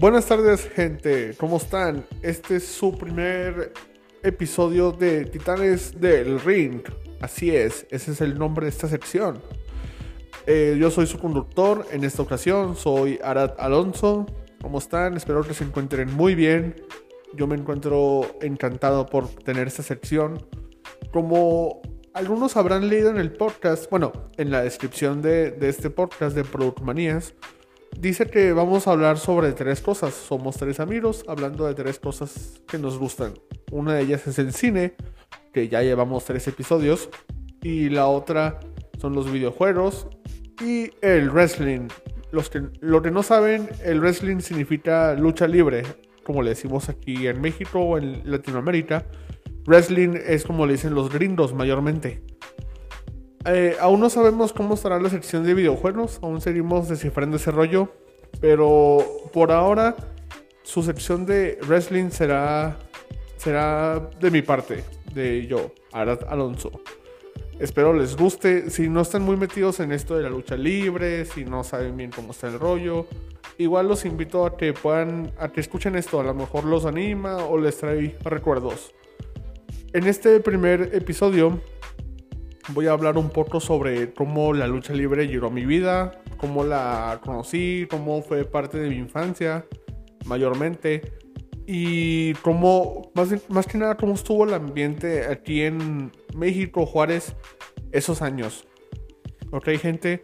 Buenas tardes, gente. ¿Cómo están? Este es su primer episodio de Titanes del Ring. Así es, ese es el nombre de esta sección. Eh, yo soy su conductor en esta ocasión, soy Arad Alonso. ¿Cómo están? Espero que se encuentren muy bien. Yo me encuentro encantado por tener esta sección. Como algunos habrán leído en el podcast, bueno, en la descripción de, de este podcast de Product Manías, dice que vamos a hablar sobre tres cosas. Somos tres amigos hablando de tres cosas que nos gustan. Una de ellas es el cine, que ya llevamos tres episodios. Y la otra son los videojuegos y el wrestling. Los que, lo que no saben, el wrestling significa lucha libre, como le decimos aquí en México o en Latinoamérica. Wrestling es como le dicen los gringos mayormente. Eh, aún no sabemos cómo estará la sección de videojuegos, aún seguimos descifrando ese rollo, pero por ahora su sección de wrestling será, será de mi parte, de yo, Arad Alonso. Espero les guste. Si no están muy metidos en esto de la lucha libre, si no saben bien cómo está el rollo, igual los invito a que puedan, a que escuchen esto. A lo mejor los anima o les trae recuerdos. En este primer episodio voy a hablar un poco sobre cómo la lucha libre llegó a mi vida, cómo la conocí, cómo fue parte de mi infancia, mayormente, y cómo, más, más que nada, cómo estuvo el ambiente aquí en México, Juárez, esos años. Ok, gente,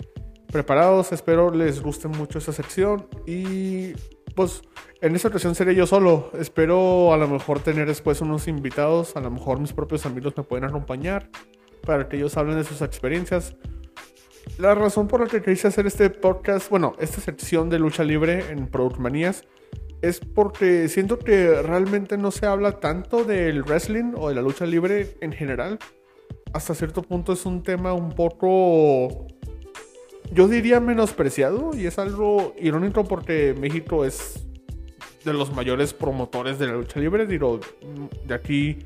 preparados, espero les guste mucho esta sección y pues en esta ocasión seré yo solo. Espero a lo mejor tener después unos invitados, a lo mejor mis propios amigos me pueden acompañar para que ellos hablen de sus experiencias. La razón por la que quise hacer este podcast, bueno, esta sección de lucha libre en Product Manías, es porque siento que realmente no se habla tanto del wrestling o de la lucha libre en general. Hasta cierto punto es un tema un poco, yo diría menospreciado y es algo irónico porque México es de los mayores promotores de la lucha libre. Digo, de aquí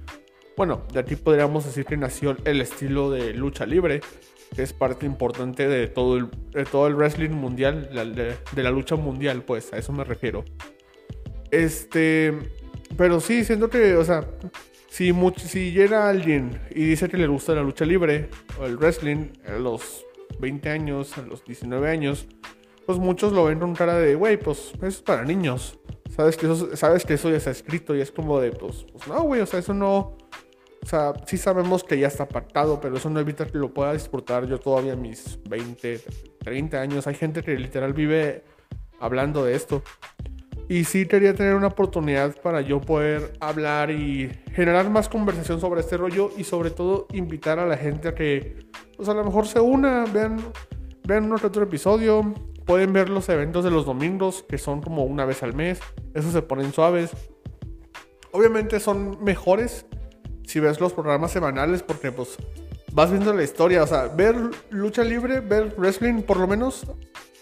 bueno, de aquí podríamos decir que nació el estilo de lucha libre, que es parte importante de todo el, todo el wrestling mundial, de, la lucha mundial, pues, a eso me refiero. Este, pero sí, siento que, o sea, si, si llega alguien y dice que le gusta la lucha libre o el wrestling a los 20 años, a los 19 años, pues muchos lo ven con cara de, güey, pues eso es para niños. Sabes que, eso, sabes que eso ya está escrito y es como de, pues, pues no, güey, o sea, eso no, o sea, sí sabemos que ya está apartado, pero eso no evita que lo pueda disfrutar yo todavía mis 20, 30 años. Hay gente que literal vive hablando de esto. Y sí quería tener una oportunidad para yo poder hablar y generar más conversación sobre este rollo y sobre todo invitar a la gente a que, pues a lo mejor se una, vean, vean otro episodio, pueden ver los eventos de los domingos, que son como una vez al mes, esos se ponen suaves. Obviamente son mejores si ves los programas semanales, porque pues vas viendo la historia, o sea, ver lucha libre, ver wrestling, por lo menos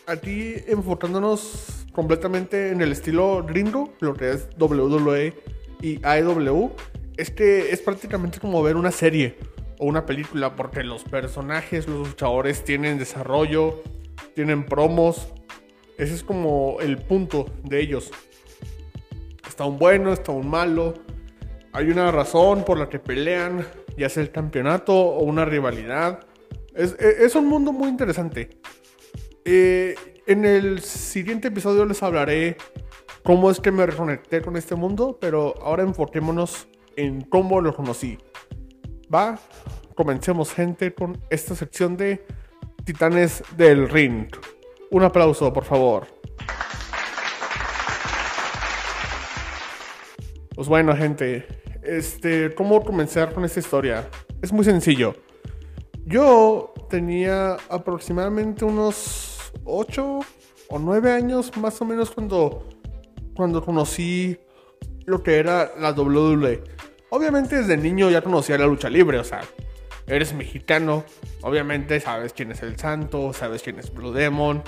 aquí enfocándonos completamente en el estilo gringo, lo que es WWE y AEW, es que es prácticamente como ver una serie o una película, porque los personajes, los luchadores tienen desarrollo, tienen promos, ese es como el punto de ellos. Está un bueno, está un malo hay una razón por la que pelean, ya sea el campeonato o una rivalidad. Es, e, un mundo muy interesante. Eh, en el siguiente episodio les hablaré cómo es que me reconecté con este mundo, pero ahora enfoquémonos en cómo lo conocí. Va, comencemos gente con esta sección de Titanes del Ring. Un aplauso, por favor. Pues bueno, gente, este, ¿cómo comenzar con esta historia? Es muy sencillo. Yo tenía aproximadamente unos 8 o 9 años más o menos cuando, cuando conocí lo que era la WWE. Obviamente desde niño ya conocía la lucha libre, o sea, eres mexicano, obviamente sabes quién es el Santo, sabes quién es Blue Demon.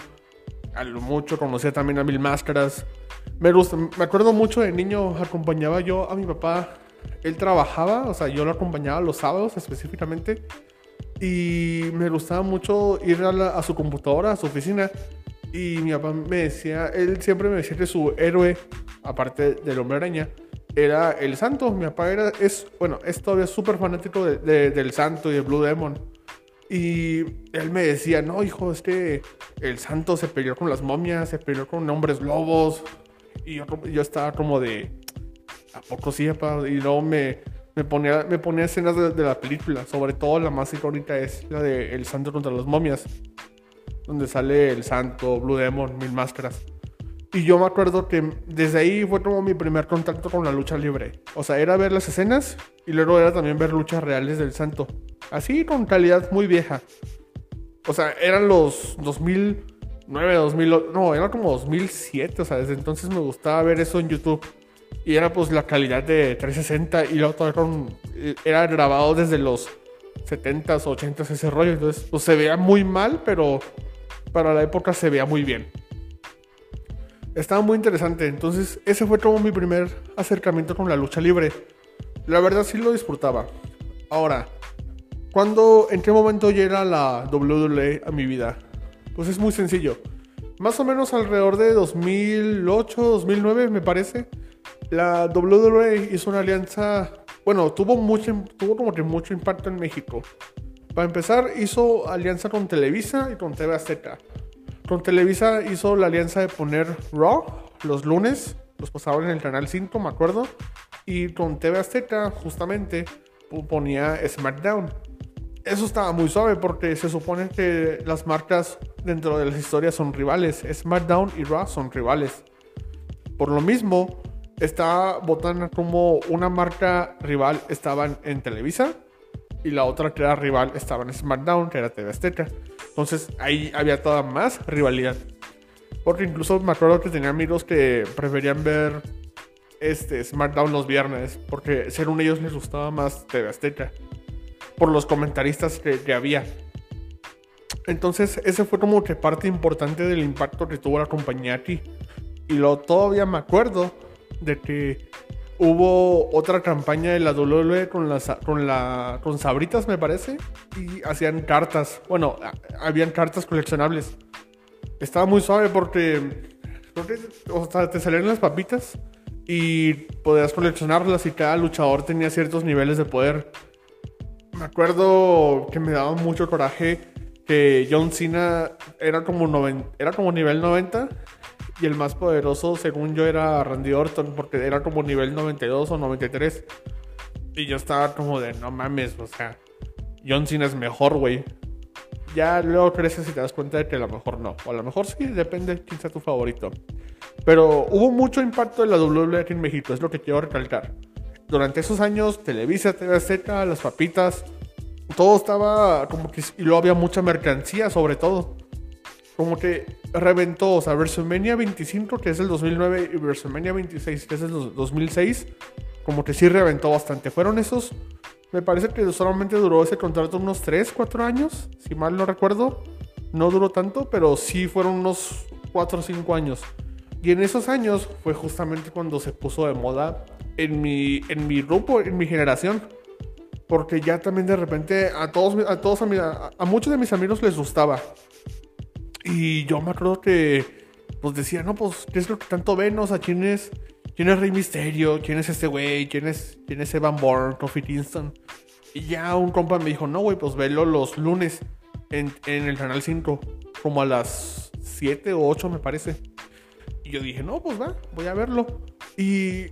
A lo mucho conocía también a Mil Máscaras. Me, gusta, me acuerdo mucho de niño, acompañaba yo a mi papá él trabajaba, o sea, yo lo acompañaba los sábados específicamente. Y me gustaba mucho ir a, su computadora, a su oficina, Y mi papá me decía, él siempre me decía que su héroe, aparte del hombre araña, era el santo. Mi papá era, es, bueno, es todavía súper fanático de- del santo y de Blue Demon. Y él me decía, no, hijo, es que el santo se peleó con las momias, se peleó con hombres lobos. Y yo, yo estaba como de, ¿a poco sí, papá? Y luego me, me, ponía, me ponía escenas de, de la película. Sobre todo la más icónica es la de El santo contra las momias. Donde sale el santo, Blue Demon, mil máscaras. Y yo me acuerdo que desde ahí fue como mi primer contacto con la lucha libre. O sea, era ver las escenas y luego era también ver luchas reales del santo. Así con calidad muy vieja. O sea, eran los 2009, 2000, no, era como 2007. O sea, desde entonces me gustaba ver eso en YouTube. Y era pues la calidad de 360 y luego todavía con, era grabado desde los 70s, 80s ese rollo. Entonces, pues se veía muy mal, pero para la época se veía muy bien. Estaba muy interesante. Entonces, ese fue como mi primer acercamiento con la lucha libre. La verdad sí lo disfrutaba. Ahora, ¿cuándo, en qué momento llega la WWE a mi vida? Pues es muy sencillo. Más o menos alrededor de 2008, 2009 me parece. La WWE hizo una alianza, bueno, tuvo, mucho, tuvo como que mucho impacto en México. Para empezar, hizo alianza con Televisa y con TV Azteca. Con Televisa hizo la alianza de poner Raw los lunes, los pasaban en el canal 5, me acuerdo. Y con TV Azteca, justamente, ponía SmackDown. Eso estaba muy suave porque se supone que las marcas dentro de las historias son rivales. SmackDown y Raw son rivales. Por lo mismo, está votando como una marca rival estaban en Televisa y la otra que era rival estaba en SmackDown, que era TV Azteca. Entonces ahí había toda más rivalidad. Porque incluso me acuerdo que tenía amigos que preferían ver este SmackDown los viernes, porque según ellos les gustaba más TV Azteca. Por los comentaristas que, que había. Entonces ese fue como que parte importante del impacto que tuvo la compañía aquí. Y lo todavía me acuerdo de que hubo otra campaña de la WWE con, las, con, la, con Sabritas, me parece, y hacían cartas. Bueno, a- habían cartas coleccionables. Estaba muy suave porque, creo que, o sea, te salían las papitas y podías coleccionarlas y cada luchador tenía ciertos niveles de poder. Me acuerdo que me daba mucho coraje que John Cena era como, noven- era como nivel 90 y el más poderoso, según yo, era Randy Orton, porque era como nivel 92 o 93. Y yo estaba como de, no mames, o sea, John Cena es mejor, güey. Ya luego creces y te das cuenta de que a lo mejor no. O a lo mejor sí, depende de quién sea tu favorito. Pero hubo mucho impacto en la WWE aquí en México, es lo que quiero recalcar. Durante esos años, Televisa, TV Azteca, las papitas, todo estaba como que... Y luego había mucha mercancía, sobre todo como que reventó, o sea, WrestleMania 25, que es el 2009, y WrestleMania 26, que es el dos- 2006, como que sí reventó bastante. Fueron esos, me parece que solamente duró ese contrato unos 3, 4 años, si mal no recuerdo. No duró tanto, pero sí fueron unos 4 o 5 años. Y en esos años fue justamente cuando se puso de moda en mi, en mi grupo, en mi generación. Porque ya también de repente a todos, a todos, a muchos de mis amigos les gustaba. Y yo me acuerdo que, pues decía, no, pues, ¿qué es lo que tanto ven? O sea, ¿quién es, quién es Rey Misterio? ¿Quién es este güey? ¿Quién es, quién es Evan Bourne? Kofi Kingston. Y ya un compa me dijo, no, güey, pues velo los lunes en, en el canal 5, como a las 7 o 8, me parece. Y yo dije, no, pues va, voy a verlo. Y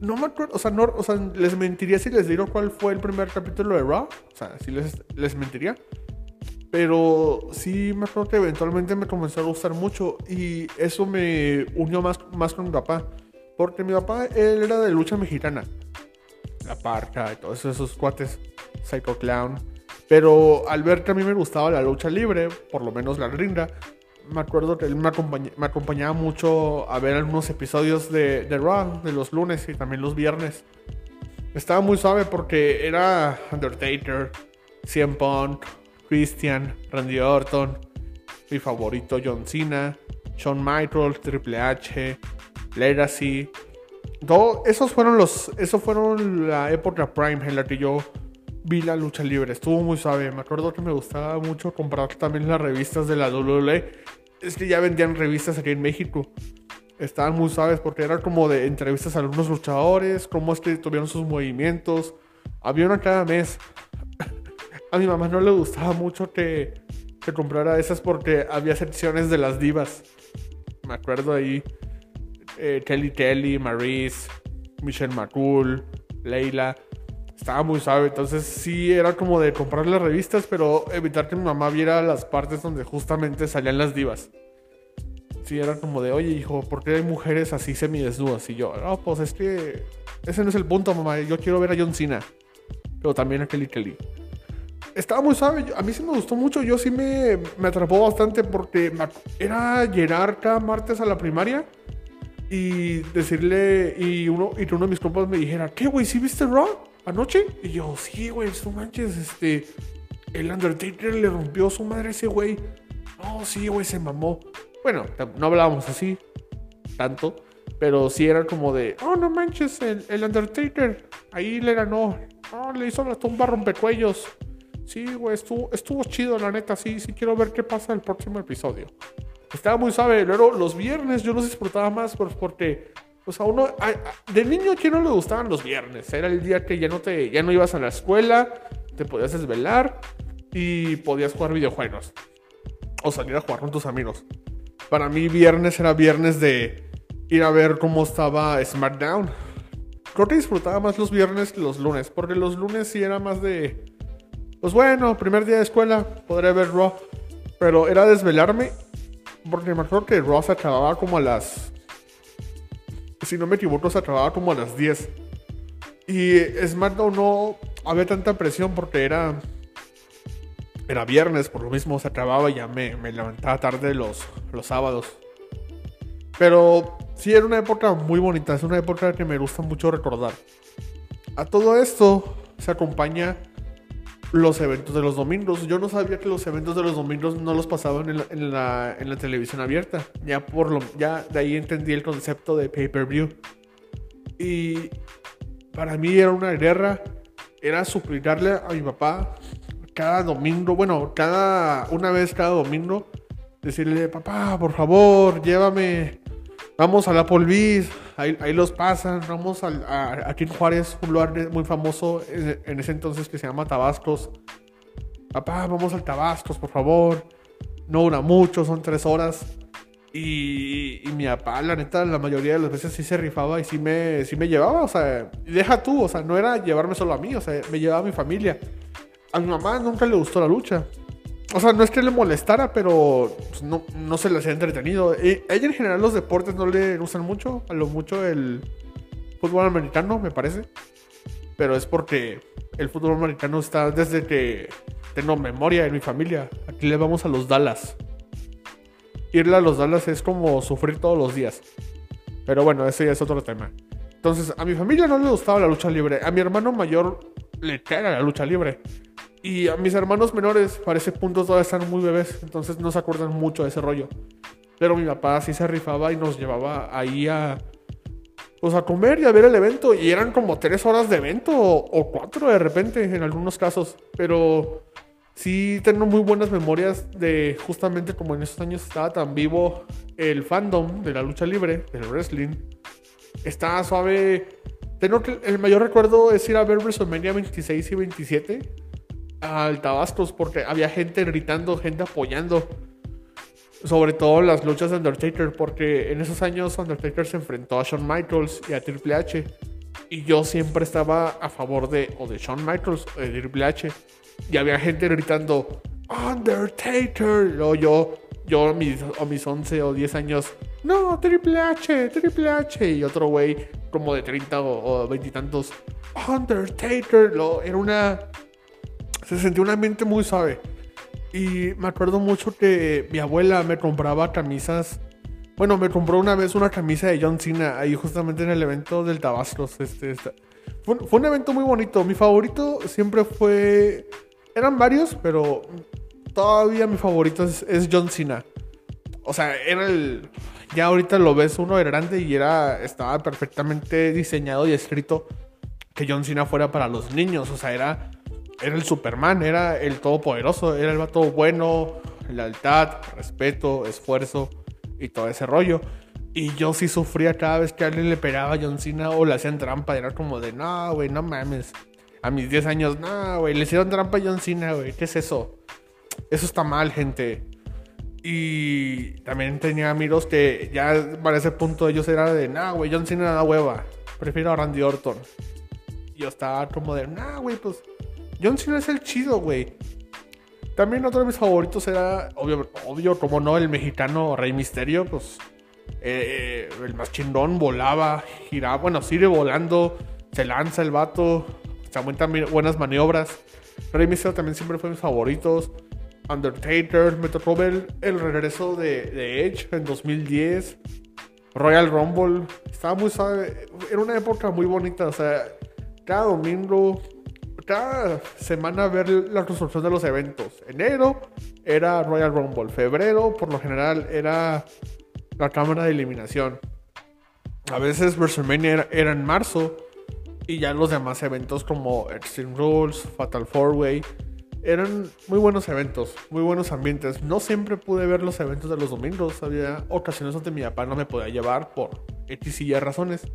no me acuerdo, o sea, no, o sea, les mentiría si les digo cuál fue el primer capítulo de Raw. O sea, si les, les mentiría. Pero sí me acuerdo que eventualmente me comenzó a gustar mucho y eso me unió más, más con mi papá. Porque mi papá, él era de lucha mexicana. La parca y todos esos cuates. Psycho Clown. Pero al ver que a mí me gustaba la lucha libre, por lo menos la ringa, me acuerdo que él me, acompañ- me acompañaba mucho a ver algunos episodios de, de Raw, de los lunes y también los viernes. Estaba muy suave porque era Undertaker, CM Punk, Christian, Randy Orton, mi favorito John Cena, Shawn Michaels, Triple H, Legacy. Todo, esos fueron los, esos fueron la época prime en la que yo vi la lucha libre. Estuvo muy suave. Me acuerdo que me gustaba mucho comprar también las revistas de la WWE. es que ya vendían revistas aquí en México. Estaban muy suaves porque eran como de entrevistas a algunos luchadores, cómo es que tuvieron sus movimientos. Había una cada mes. A mi mamá no le gustaba mucho que, que comprara esas porque había secciones de las divas. Me acuerdo ahí. Eh, Kelly Kelly, Maurice, Michelle McCool, Leila. Estaba muy suave, entonces sí era como de comprar las revistas, pero evitar que mi mamá viera las partes donde justamente salían las divas sí era como de, oye, hijo, ¿por qué hay mujeres así semidesnudas? Y yo, no, pues es que ese no es el punto, mamá. Yo quiero ver a John Cena. Pero también a Kelly Kelly. Estaba muy suave. A mí sí me gustó mucho. Yo sí me, me atrapó bastante porque era llegar cada martes a la primaria y decirle, y uno, y uno de mis compas me dijera, ¿qué, güey? ¿Sí viste Raw anoche? Y yo, sí, güey, no manches, este. El Undertaker le rompió su madre ese güey. No, sí, güey, se mamó. Bueno, no hablábamos así tanto, pero sí era como de, oh, no manches, el, Undertaker, ahí le ganó, oh, le hizo la tumba rompecuellos. Sí, güey, estuvo, estuvo chido, la neta, sí, sí quiero ver qué pasa el próximo episodio. Estaba muy suave, luego los viernes yo los disfrutaba más porque, pues a uno, de niño a no le gustaban los viernes, era el día que ya no, te, ya no ibas a la escuela, te podías desvelar y podías jugar videojuegos o salir a jugar con tus amigos. Para mí viernes era viernes de ir a ver cómo estaba SmackDown. Creo que disfrutaba más los viernes que los lunes, porque los lunes sí era más de... Pues bueno, primer día de escuela, podré ver Raw. Pero era desvelarme, porque me acuerdo que Raw se acababa como a las... Si no me equivoco, se acababa como a las 10. Y SmackDown no había tanta presión porque era era viernes, por lo mismo se acababa y ya me, me levantaba tarde los, los sábados. Pero sí, era una época muy bonita, es una época que me gusta mucho recordar. A todo esto se acompaña los eventos de los domingos. Yo no sabía que los eventos de los domingos no los pasaban en la, en la, en la televisión abierta. Ya, por lo, ya de ahí entendí el concepto de pay-per-view. Y para mí era una guerra. Era suplicarle a mi papá cada domingo, bueno, cada una vez cada domingo, decirle, papá, por favor, llévame, vamos a la Polvis, ahí, ahí los pasan, vamos a, aquí en Juárez, un lugar muy famoso en ese entonces que se llama Tabascos. Papá, vamos al Tabascos, por favor. No dura mucho, son tres horas. Y, y, mi papá, la neta, la mayoría de las veces sí se rifaba y sí me, sí me llevaba, o sea, deja tú, o sea, no era llevarme solo a mí, o sea, me llevaba a mi familia a mi mamá nunca le gustó la lucha. O sea, no es que le molestara, pero pues, no, no, se le hacía entretenido. a ella en general los deportes no le gustan mucho, a lo mucho el fútbol americano, me parece. Pero es porque el fútbol americano está desde que tengo memoria en mi familia. Aquí le vamos a los Dallas. Irle a los Dallas es como sufrir todos los días. Pero bueno, ese ya es otro tema. Entonces, a mi familia no le gustaba la lucha libre. A mi hermano mayor le cae la lucha libre. Y a mis hermanos menores, para ese punto todavía están muy bebés, entonces no se acuerdan mucho de ese rollo. Pero mi papá sí se rifaba y nos llevaba ahí a, pues a comer y a ver el evento. Y eran como tres horas de evento o, cuatro de repente en algunos casos. Pero sí tengo muy buenas memorias de justamente como en esos años estaba tan vivo el fandom de la lucha libre, del wrestling. Estaba suave. Tengo que el mayor recuerdo es ir a ver WrestleMania 26 y 27 al Tabascos porque había gente gritando, gente apoyando. Sobre todo las luchas de Undertaker, porque en esos años Undertaker se enfrentó a Shawn Michaels y a Triple H. Y yo siempre estaba a favor de o de Shawn Michaels o de Triple H. Y había gente gritando, Undertaker. Luego yo, yo a mis, a mis 11 o 10 años, no, Triple H, Triple H. Y otro güey como de 30 o, 20 y tantos, Undertaker. Lo, era una se sentía una mente muy suave. Y me acuerdo mucho que mi abuela me compraba camisas. Bueno, me compró una vez una camisa de John Cena ahí justamente en el evento del Tabasco. Este, este. Fue, un evento muy bonito. Mi favorito siempre fue. Eran varios, pero todavía mi favorito es, es John Cena. O sea, era el. Ya ahorita lo ves uno grande y era. Estaba perfectamente diseñado y escrito que John Cena fuera para los niños. O sea, era era el Superman, era el todopoderoso, era el vato bueno, lealtad, respeto, esfuerzo y todo ese rollo. Y yo sí sufría cada vez que alguien le pegaba a John Cena o le hacían trampa. Era como de, no, güey, no mames. A mis 10 años, no, güey, le hicieron trampa a John Cena, güey. ¿Qué es eso? Eso está mal, gente. Y también tenía amigos que ya para ese punto ellos eran de, nah, güey, John Cena da hueva. Prefiero a Randy Orton. Y yo estaba como de, nah, güey, pues John Cena es el chido, güey. También otro de mis favoritos era, obvio, obvio como no, el mexicano Rey Misterio, pues eh, el más chingón volaba, giraba, bueno, sigue volando, se lanza el vato, se aumentan buenas maniobras. Rey Misterio también siempre fue mis favoritos. Undertaker, me tocó ver el regreso de, Edge en 2010. Royal Rumble, estaba muy suave. Era una época muy bonita, o sea, cada domingo cada semana ver la construcción de los eventos. Enero era Royal Rumble. Febrero, por lo general, era la cámara de eliminación. A veces WrestleMania era, en marzo. Y ya los demás eventos como Extreme Rules, Fatal 4-Way. Eran muy buenos eventos, muy buenos ambientes. No siempre pude ver los eventos de los domingos. Había ocasiones donde mi papá no me podía llevar por X Y razones.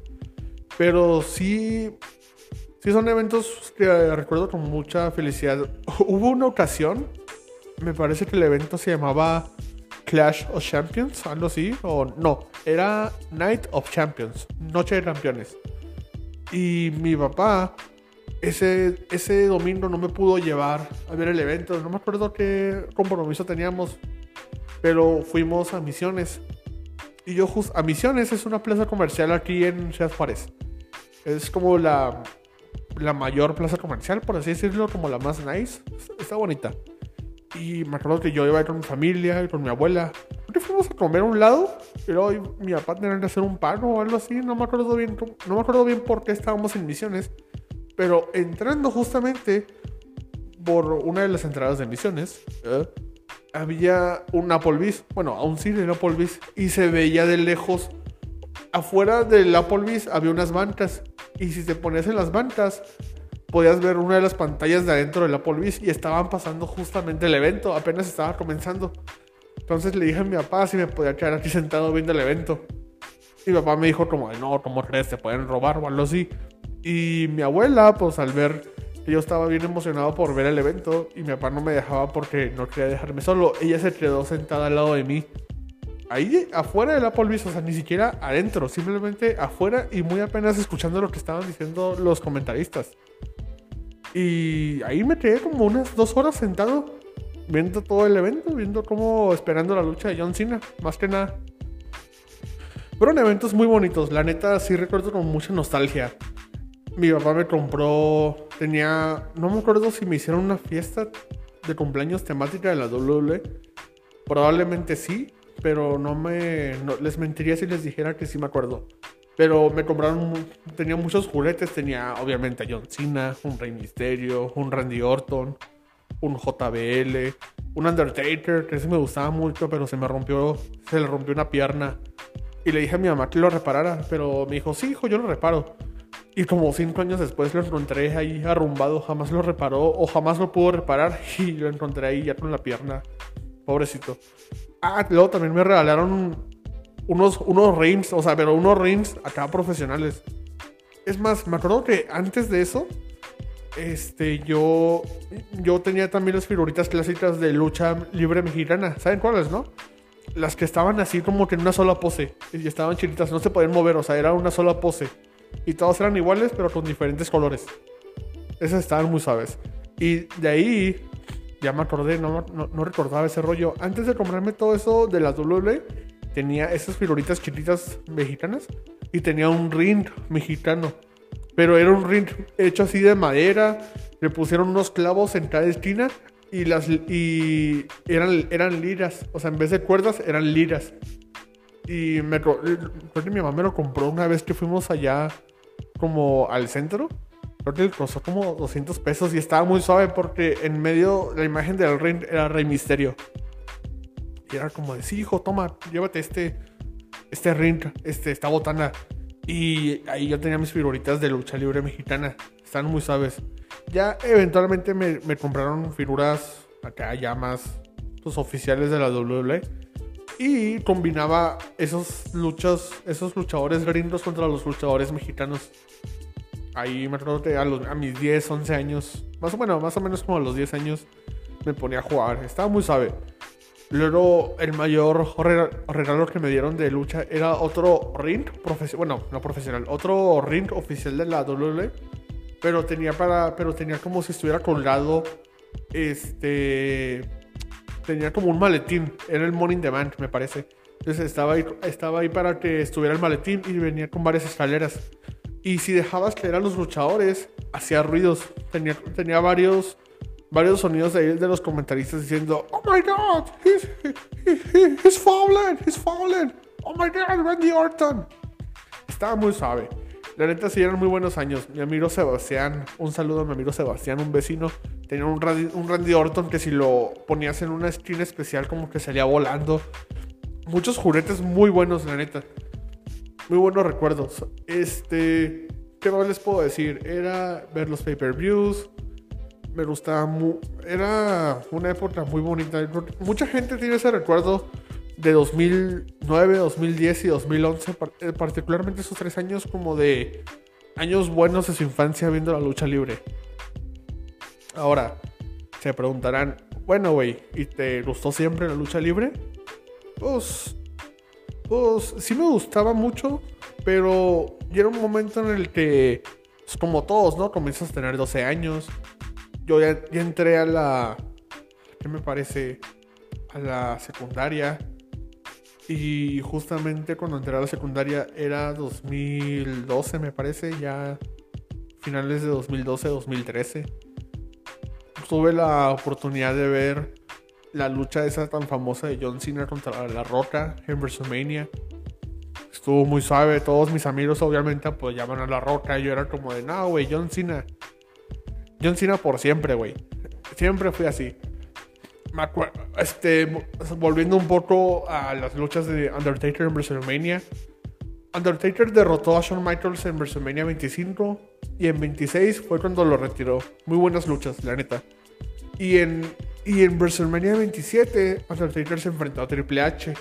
Pero sí Sí, son eventos que recuerdo con mucha felicidad. Hubo una ocasión, me parece que el evento se llamaba Clash of Champions, algo así, o no, era Night of Champions, Noche de Campeones. Y mi papá, ese, ese domingo no me pudo llevar a ver el evento, no me acuerdo qué compromiso teníamos, pero fuimos a Misiones. Y yo justo, a Misiones es una plaza comercial aquí en Ciudad Juárez. Es como la la mayor plaza comercial, por así decirlo, como la más nice. Está bonita. Y me acuerdo que yo iba con mi familia y con mi abuela. Porque fuimos a comer a un lado, pero mi papá tenía que hacer un pan o algo así. No me acuerdo bien, no me acuerdo bien por qué estábamos en misiones. Pero entrando justamente por una de las entradas de misiones, ¿eh? había un Applebee's. Bueno, aún sí un Applebee's. Y se veía de lejos. Afuera del Applebee's había unas bancas y si te ponías en las bancas, podías ver una de las pantallas de adentro del Apple y estaban pasando justamente el evento, apenas estaba comenzando. Entonces le dije a mi papá si me podía quedar aquí sentado viendo el evento. Y mi papá me dijo como, no, ¿cómo crees? Te pueden robar o algo así. Y mi abuela, pues al ver yo estaba bien emocionado por ver el evento y mi papá no me dejaba porque no quería dejarme solo, ella se quedó sentada al lado de mí ahí afuera del Applebee's, o sea, ni siquiera adentro, simplemente afuera y muy apenas escuchando lo que estaban diciendo los comentaristas. Y ahí me quedé como unas dos horas sentado viendo todo el evento, viendo cómo esperando la lucha de John Cena, más que nada. Fueron eventos muy bonitos, la neta sí recuerdo con mucha nostalgia. Mi papá me compró, tenía, no me acuerdo si me hicieron una fiesta de cumpleaños temática de la WWE. Probablemente sí, pero no me. les mentiría si les dijera que sí me acuerdo. Pero me compraron. Tenía muchos juguetes. Tenía, obviamente, a John Cena, un Rey Misterio, un Randy Orton, un JBL, un Undertaker, que ese me gustaba mucho, pero se me rompió. Se le rompió una pierna. Y le dije a mi mamá que lo reparara. Pero me dijo, sí, hijo, yo lo reparo. Y como cinco años después lo encontré ahí arrumbado. Jamás lo reparó o jamás lo pudo reparar. Y lo encontré ahí ya con la pierna. Pobrecito. Ah, luego también me regalaron unos, unos rings, o sea, pero unos rings acá profesionales. Es más, me acuerdo que antes de eso, este, yo, yo tenía también las figuritas clásicas de lucha libre mexicana. ¿Saben cuáles, no? Las que estaban así como que en una sola pose. Y estaban chiritas, no se podían mover, o sea, era una sola pose. Y todas eran iguales, pero con diferentes colores. Esas estaban muy suaves. Y de ahí ya me acordé, no, no, recordaba ese rollo. Antes de comprarme todo eso de la WWE, tenía esas figuritas chiquitas mexicanas y tenía un ring mexicano. Pero era un ring hecho así de madera, le pusieron unos clavos en cada esquina y, las, y eran, eran liras. O sea, en vez de cuerdas, eran liras. Y me, mi mamá me lo compró una vez que fuimos allá como al centro Creo que costó como 200 pesos y estaba muy suave porque en medio la imagen del rey era Rey Misterio. Y era como de, sí, hijo, toma, llévate este, este ring, este, esta botana. Y ahí yo tenía mis figuritas de lucha libre mexicana. Están muy suaves. Ya eventualmente me, me compraron figuras acá ya más, los oficiales de la WWE. Y combinaba esos luchas, esos luchadores gringos contra los luchadores mexicanos. Ahí me acuerdo que a, los- a mis 10, 11 años, más o menos, más o menos como a los 10 años, me ponía a jugar. Estaba muy suave. Luego, el mayor rega- regalo que me dieron de lucha era otro ring profesional. Bueno, no profesional, otro ring oficial de la WWE. Pero tenía para. Pero tenía como si estuviera colgado. Este. Tenía como un maletín. Era el Morning Demand, me parece. Entonces estaba ahí, estaba ahí para que estuviera el maletín y venía con varias escaleras. Y si dejabas que eran los luchadores, hacía ruidos. Tenía, varios, varios sonidos de, de los comentaristas diciendo: Oh my god, he's, he- he- he's fallen, he's fallen. Oh my god, Randy Orton. Estaba muy suave. La neta, sí eran muy buenos años. Mi amigo Sebastián, un saludo a mi amigo Sebastián, un vecino. Tenía un Randy, un Randy Orton que si lo ponías en una esquina especial, como que salía volando. Muchos juguetes muy buenos, la neta. Muy buenos recuerdos. Este. ¿Qué más les puedo decir? Era ver los pay-per-views. Me gustaba Era una época muy bonita. Mucha gente tiene ese recuerdo de 2009, 2010 y 2011. par- eh, Particularmente esos tres años como de años buenos de su infancia viendo la lucha libre. Ahora, se preguntarán, bueno, güey, ¿y te gustó siempre la lucha libre? Pues, pues sí me gustaba mucho, pero ya era un momento en el que, pues, como todos, ¿no? Comienzas a tener 12 años. Yo ya, ya entré a la, ¿qué me parece? A la secundaria. Y justamente cuando entré a la secundaria era 2012, me parece, ya finales de 2012, 2013. Tuve la oportunidad de ver la lucha esa tan famosa de John Cena contra La Roca en WrestleMania. Estuvo muy suave, todos mis amigos obviamente apoyaban a La Roca. Yo era como de, no, güey, John Cena. John Cena por siempre, güey. Siempre fui así. Me este, volviendo un poco a las luchas de Undertaker en WrestleMania. Undertaker derrotó a Shawn Michaels en WrestleMania 25 y en 26 fue cuando lo retiró. Muy buenas luchas, la neta. Y en, y en WrestleMania 27 Undertaker se enfrentó a Triple H.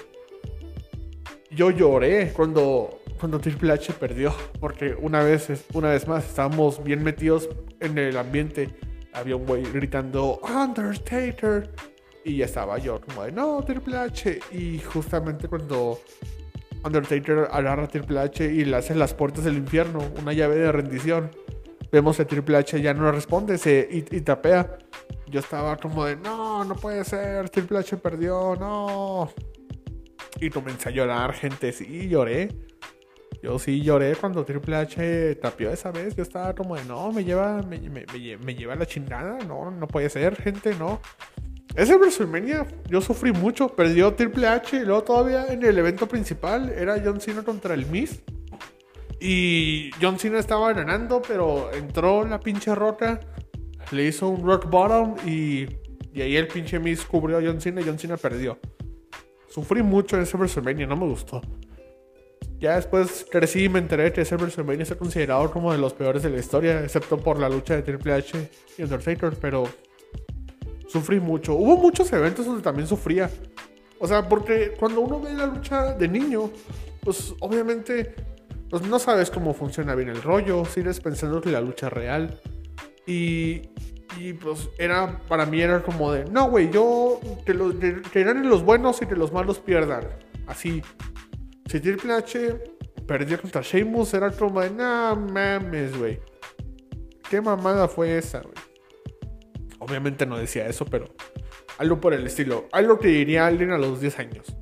Yo lloré cuando, cuando Triple H perdió, porque una vez, una vez más estábamos bien metidos en el ambiente. Había un güey gritando Undertaker y ya estaba yo como de no, Triple H. Y justamente cuando Undertaker agarra a Triple H y le hace las puertas del infierno, una llave de rendición. Vemos que Triple H ya no responde se, y, y tapea. Yo estaba como de, no, no puede ser, Triple H perdió, no. Y comencé a llorar, gente, sí, lloré. Yo sí lloré cuando Triple H tapió esa vez. Yo estaba como de, no, me lleva, me, me, me, lleva la chingada, no, no puede ser, gente, no. Ese WrestleMania yo sufrí mucho. Perdió Triple H y luego todavía en el evento principal era John Cena contra el Miz. Y John Cena estaba ganando, pero entró la pinche roca, le hizo un rock bottom y, y ahí el pinche Miz cubrió a John Cena y John Cena perdió. Sufrí mucho en ese WrestleMania, no me gustó. Ya después crecí y me enteré que ese WrestleMania está considerado como de los peores de la historia, excepto por la lucha de Triple H y Undertaker, pero sufrí mucho. Hubo muchos eventos donde también sufría. O sea, porque cuando uno ve la lucha de niño, pues obviamente pues no sabes cómo funciona bien el rollo, sigues pensando que la lucha es real. Y, y pues era, para mí era como de, no, güey, yo, que, que ganen los buenos y que los malos pierdan. Así. Si Triple H perdió contra Sheamus, era como de, no mames, güey. ¿Qué mamada fue esa, güey? Obviamente no decía eso, pero algo por el estilo. Algo que diría alguien a los 10 años.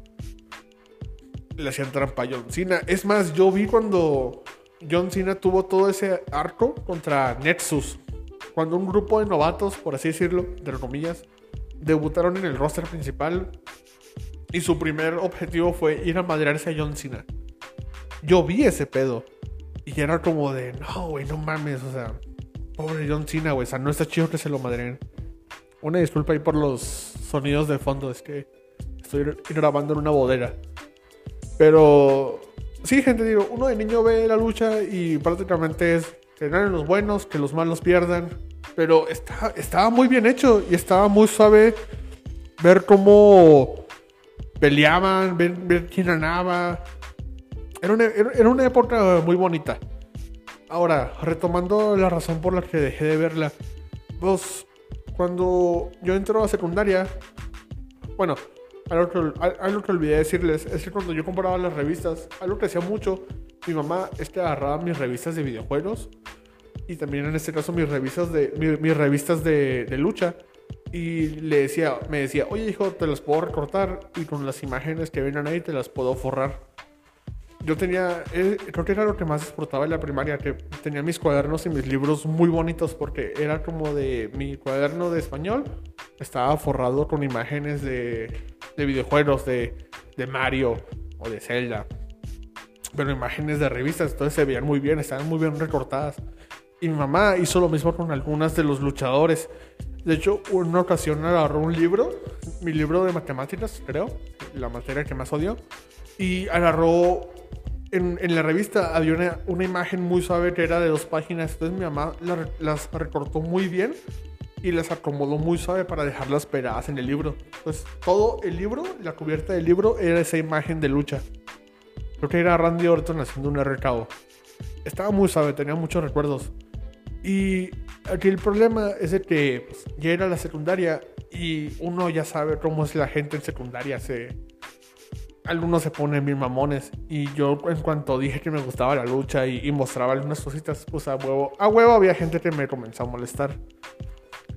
Le hacían trampa a John Cena. Es más, yo vi cuando John Cena tuvo todo ese arco contra Nexus. Cuando un grupo de novatos, por así decirlo, de comillas, debutaron en el roster principal. Y su primer objetivo fue ir a madrearse a John Cena. Yo vi ese pedo. Y era como de, no, güey, no mames, o sea, pobre John Cena, güey, o sea, no está chido que se lo madren. Una disculpa ahí por los sonidos de fondo, es que estoy grabando en una bodega. Pero sí, gente, digo, uno de niño ve la lucha y prácticamente es que ganen los buenos, que los malos pierdan. Pero está, estaba muy bien hecho y estaba muy suave ver cómo peleaban, ver, ver quién ganaba. Era una, era- una época muy bonita. Ahora, retomando la razón por la que dejé de verla. Pues, cuando yo entro a secundaria, bueno, algo que, al- algo que olvidé decirles es que cuando yo compraba las revistas, algo que hacía mucho mi mamá es que agarraba mis revistas de videojuegos y también en este caso mis revistas de, mi- mis revistas de, lucha y le decía, me decía, oye hijo, te las puedo recortar y con las imágenes que vienen ahí te las puedo forrar. Yo tenía, eh, creo que era lo que más disfrutaba en la primaria, que tenía mis cuadernos y mis libros muy bonitos porque era como de mi cuaderno de español, estaba forrado con imágenes de, de videojuegos, de, de Mario o de Zelda, pero imágenes de revistas, entonces se veían muy bien, estaban muy bien recortadas. Y mi mamá hizo lo mismo con algunas de los luchadores. De hecho, una ocasión agarró un libro, mi libro de matemáticas, creo, la materia que más odio, y agarró en, en la revista había una, una imagen muy suave que era de dos páginas. Entonces mi mamá la- las recortó muy bien y las acomodó muy suave para dejarlas pegadas en el libro. Entonces todo el libro, la cubierta del libro, era esa imagen de lucha. Creo que era Randy Orton haciendo un RKO. Estaba muy suave, tenía muchos recuerdos. Y aquí el problema es de que pues, ya era la secundaria y uno ya sabe cómo es la gente en secundaria. Se, algunos se ponen bien mamones. Y yo, en cuanto dije que me gustaba la lucha y, y mostraba algunas cositas, pues a huevo, a huevo había gente que me comenzó a molestar.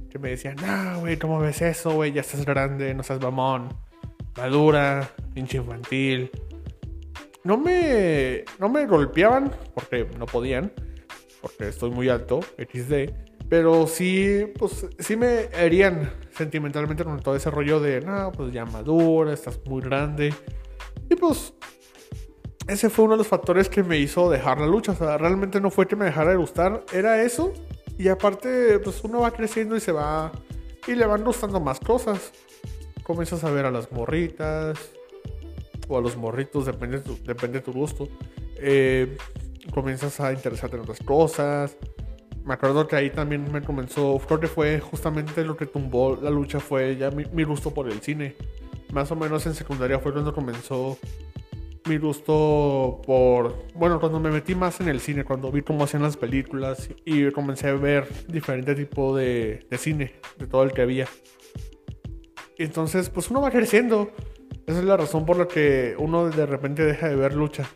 Que me decían, no, güey, ¿cómo ves eso, güey? Ya estás grande, no seas mamón. Madura, pinche infantil. No me, no me golpeaban, porque no podían, porque estoy muy alto, XD. Pero sí, pues sí me herían sentimentalmente con todo ese rollo de, no, pues ya madura, estás muy grande. Y pues ese fue uno de los factores que me hizo dejar la lucha. O sea, realmente no fue que me dejara de gustar, era eso. Y aparte, pues uno va creciendo y se va. Y le van gustando más cosas. Comienzas a ver a las morritas. O a los morritos, depende de tu, depende de tu gusto. Eh, comienzas a interesarte en otras cosas. Me acuerdo que ahí también me comenzó. Creo que fue justamente lo que tumbó la lucha. Fue ya mi, mi gusto por el cine. Más o menos en secundaria fue cuando comenzó mi gusto por, bueno, cuando me metí más en el cine, cuando vi cómo hacían las películas y comencé a ver diferente tipo de, de cine, de todo el que había. Entonces, pues uno va creciendo. Esa es la razón por la que uno de repente deja de ver lucha.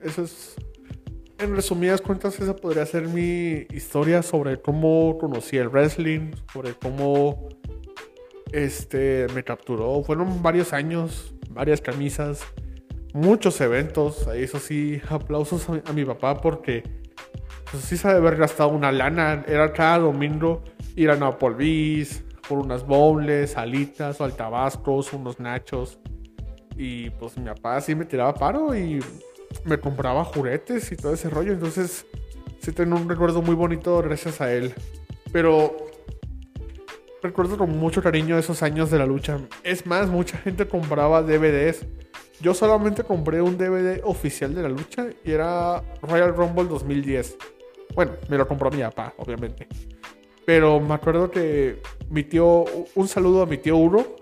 Eso es, en resumidas cuentas, esa podría ser mi historia sobre cómo conocí el wrestling, sobre cómo este me capturó. Fueron varios años, varias camisas, muchos eventos. Eso sí, aplausos a a mi papá porque pues, sí sabe haber gastado una lana. Era cada domingo ir a Napolvis por unas bowls, alitas o al tabascos, unos nachos. Y pues mi papá sí me tiraba paro y me compraba juguetes y todo ese rollo. Entonces sí tengo un recuerdo muy bonito gracias a él. Pero recuerdo con mucho cariño esos años de la lucha. Es más, mucha gente compraba DVDs. Yo solamente compré un DVD oficial de la lucha y era Royal Rumble 2010. Bueno, me lo compró mi papá, obviamente. Pero me acuerdo que mi tío, un saludo a mi tío Uro,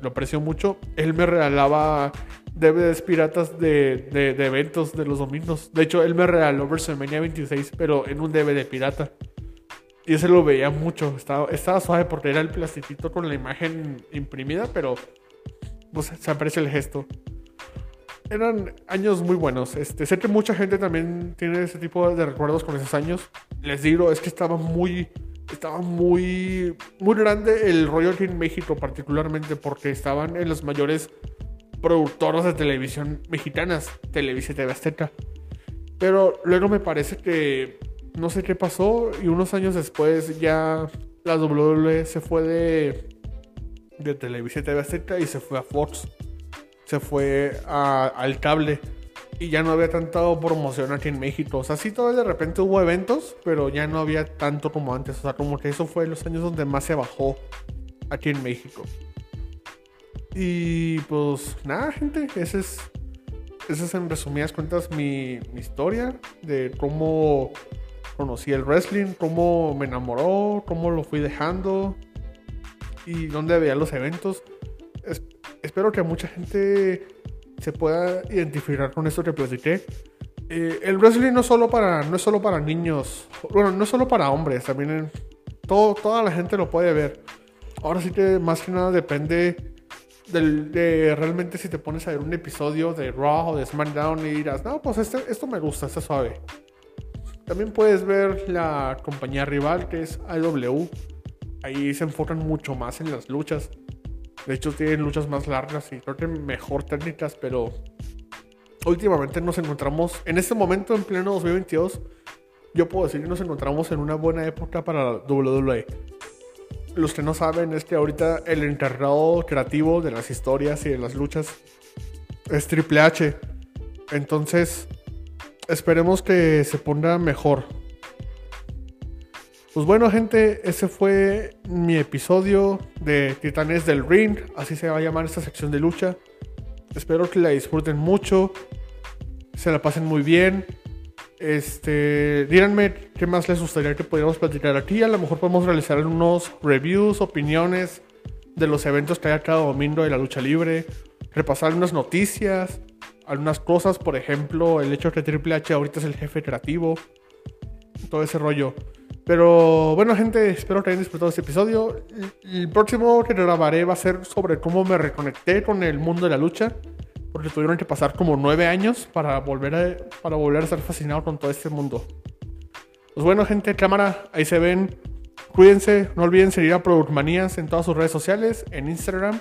lo aprecio mucho. Él me regalaba DVDs piratas de, de, eventos de los domingos. De hecho, él me regaló WrestleMania 26, pero en un DVD pirata. Y ese lo veía mucho. Estaba, estaba suave porque era el plastiquito con la imagen imprimida, pero pues, se aprecia el gesto. Eran años muy buenos. Este, sé que mucha gente también tiene ese tipo de recuerdos con esos años. Les digo, es que estaba muy, estaba muy, muy grande el rollo aquí en México, particularmente porque estaban en los mayores productores de televisión mexicanas, Televisa y TV Azteca. Pero luego me parece que no sé qué pasó y unos años después ya la WWE se fue de, de Televisa y TV Azteca y se fue a Fox. Se fue al cable y ya no había tanta promoción aquí en México. O sea, sí todavía de repente hubo eventos, pero ya no había tanto como antes. O sea, como que eso fue los años donde más se bajó aquí en México. Y pues nada, gente, ese es, esa es en resumidas cuentas mi, mi historia de cómo conocí el wrestling, cómo me enamoró, cómo lo fui dejando. y dónde veía los eventos. espero que mucha gente se pueda identificar con esto que platiqué. Eh, el wrestling no, solo para, no es solo para niños, bueno, no es solo para hombres, también todo, toda la gente lo puede ver. Ahora sí que más que nada depende de realmente si te pones a ver un episodio de Raw o de SmackDown y dirás, no, pues este, esto me gusta, está suave. También puedes ver la compañía rival que es IW. Ahí se enfocan mucho más en las luchas. De hecho, tienen luchas más largas y creo que mejor técnicas, pero últimamente nos encontramos, en este momento, en pleno 2022, yo puedo decir que nos encontramos en una buena época para WWE. Los que no saben es que ahorita el encargado creativo de las historias y de las luchas es Triple H. Entonces, esperemos que se ponga mejor. Pues bueno, gente, ese fue mi episodio de Titanes del Ring. Así se va a llamar esta sección de lucha. Espero que la disfruten mucho. Se la pasen muy bien. Este, díganme qué más les gustaría que pudiéramos platicar aquí. A lo mejor podemos realizar unos reviews, opiniones de los eventos que hay cada domingo de la lucha libre. Repasar unas noticias, algunas cosas, por ejemplo, el hecho de que Triple H ahorita es el jefe creativo. Todo ese rollo. Pero bueno, gente, espero que hayan disfrutado este episodio. El próximo que grabaré va a ser sobre cómo me reconecté con el mundo de la lucha. Porque tuvieron que pasar como nueve años para volver a, para volver a estar fascinado con todo este mundo. Pues bueno, gente, cámara, ahí se ven. Cuídense, no olviden seguir a Product Manías en todas sus redes sociales, en Instagram.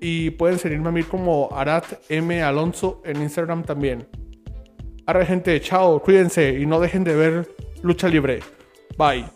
Y pueden seguirme a mí como Arat M. Alonso en Instagram también. Ahora, gente, chao, cuídense y no dejen de ver Lucha Libre. Bye.